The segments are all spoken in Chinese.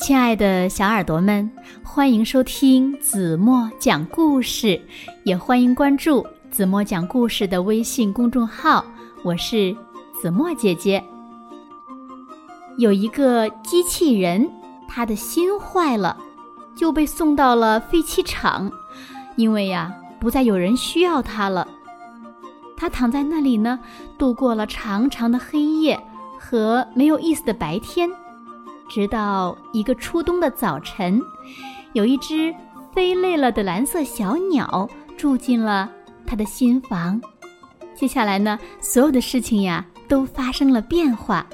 亲爱的小耳朵们，欢迎收听子墨讲故事，也欢迎关注子墨讲故事的微信公众号。我是子墨姐姐。有一个机器人，他的心坏了，就被送到了废弃场，因为呀，不再有人需要它了。他躺在那里呢，度过了长长的黑夜和没有意思的白天。直到一个初冬的早晨，有一只飞累了的蓝色小鸟住进了他的新房。接下来呢，所有的事情呀都发生了变化。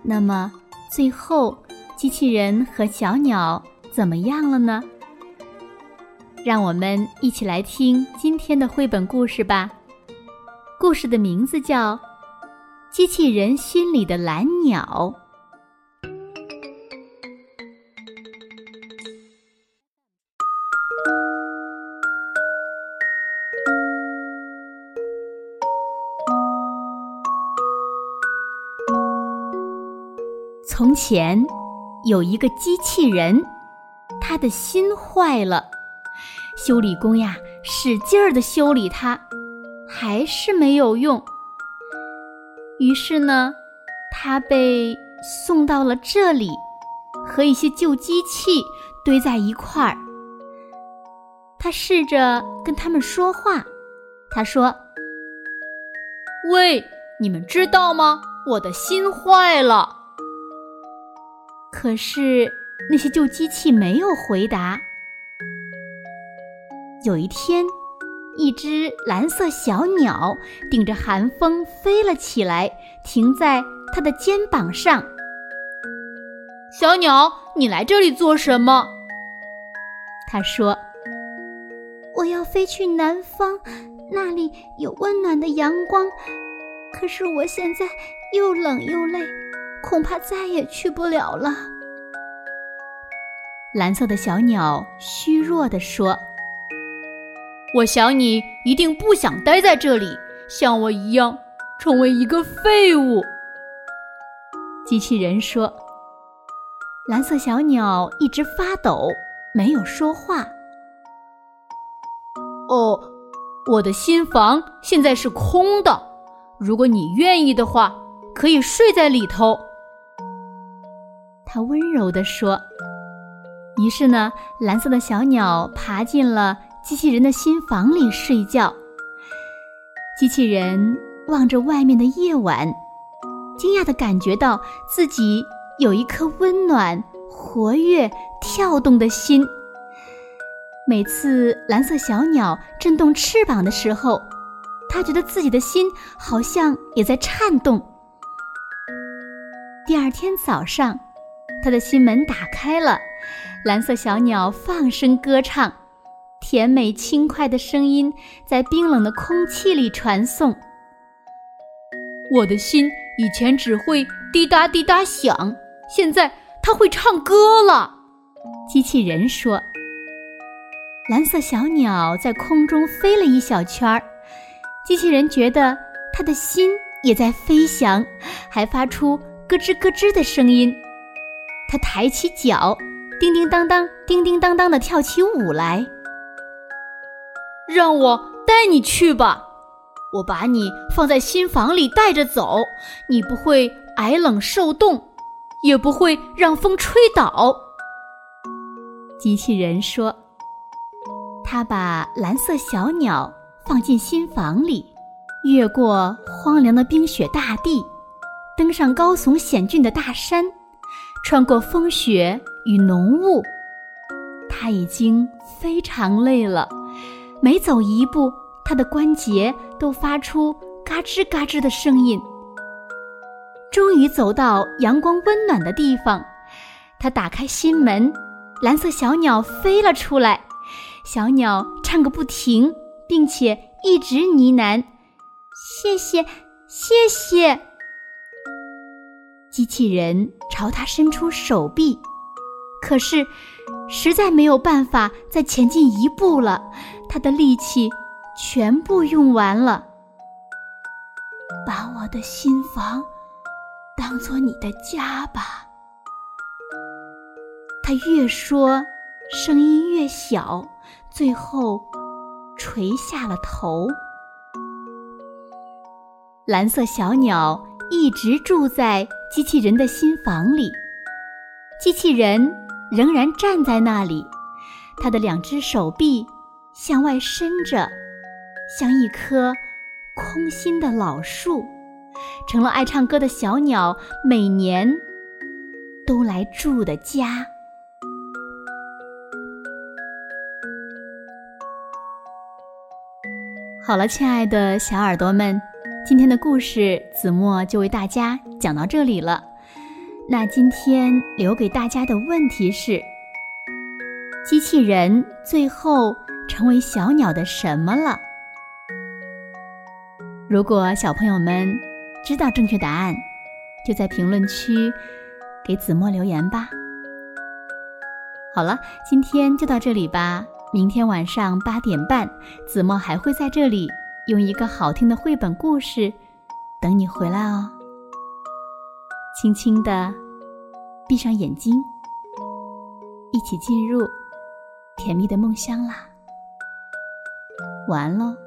那么最后，机器人和小鸟怎么样了呢？让我们一起来听今天的绘本故事吧。故事的名字叫《机器人心里的蓝鸟》。前有一个机器人，他的心坏了。修理工呀，使劲儿的修理它，还是没有用。于是呢，他被送到了这里，和一些旧机器堆在一块儿。他试着跟他们说话，他说：“喂，你们知道吗？我的心坏了。”可是那些旧机器没有回答。有一天，一只蓝色小鸟顶着寒风飞了起来，停在他的肩膀上。小鸟，你来这里做什么？他说：“我要飞去南方，那里有温暖的阳光。可是我现在又冷又累。”恐怕再也去不了了。蓝色的小鸟虚弱地说：“我想你一定不想待在这里，像我一样成为一个废物。”机器人说：“蓝色小鸟一直发抖，没有说话。”哦，我的新房现在是空的，如果你愿意的话，可以睡在里头。他温柔地说：“于是呢，蓝色的小鸟爬进了机器人的新房里睡觉。机器人望着外面的夜晚，惊讶地感觉到自己有一颗温暖、活跃、跳动的心。每次蓝色小鸟振动翅膀的时候，他觉得自己的心好像也在颤动。第二天早上。”他的心门打开了，蓝色小鸟放声歌唱，甜美轻快的声音在冰冷的空气里传送。我的心以前只会滴答滴答响，现在它会唱歌了。机器人说：“蓝色小鸟在空中飞了一小圈儿，机器人觉得它的心也在飞翔，还发出咯吱咯吱的声音。”他抬起脚，叮叮当当，叮叮当当的跳起舞来。让我带你去吧，我把你放在新房里带着走，你不会挨冷受冻，也不会让风吹倒。机器人说：“他把蓝色小鸟放进新房里，越过荒凉的冰雪大地，登上高耸险峻的大山。”穿过风雪与浓雾，他已经非常累了。每走一步，他的关节都发出嘎吱嘎吱的声音。终于走到阳光温暖的地方，他打开心门，蓝色小鸟飞了出来。小鸟唱个不停，并且一直呢喃：“谢谢，谢谢。”机器人朝他伸出手臂，可是实在没有办法再前进一步了，他的力气全部用完了。把我的新房当做你的家吧，他越说，声音越小，最后垂下了头。蓝色小鸟一直住在机器人的心房里，机器人仍然站在那里，他的两只手臂向外伸着，像一棵空心的老树，成了爱唱歌的小鸟每年都来住的家。好了，亲爱的小耳朵们。今天的故事，子墨就为大家讲到这里了。那今天留给大家的问题是：机器人最后成为小鸟的什么了？如果小朋友们知道正确答案，就在评论区给子墨留言吧。好了，今天就到这里吧。明天晚上八点半，子墨还会在这里。用一个好听的绘本故事等你回来哦。轻轻的闭上眼睛，一起进入甜蜜的梦乡啦。晚安喽。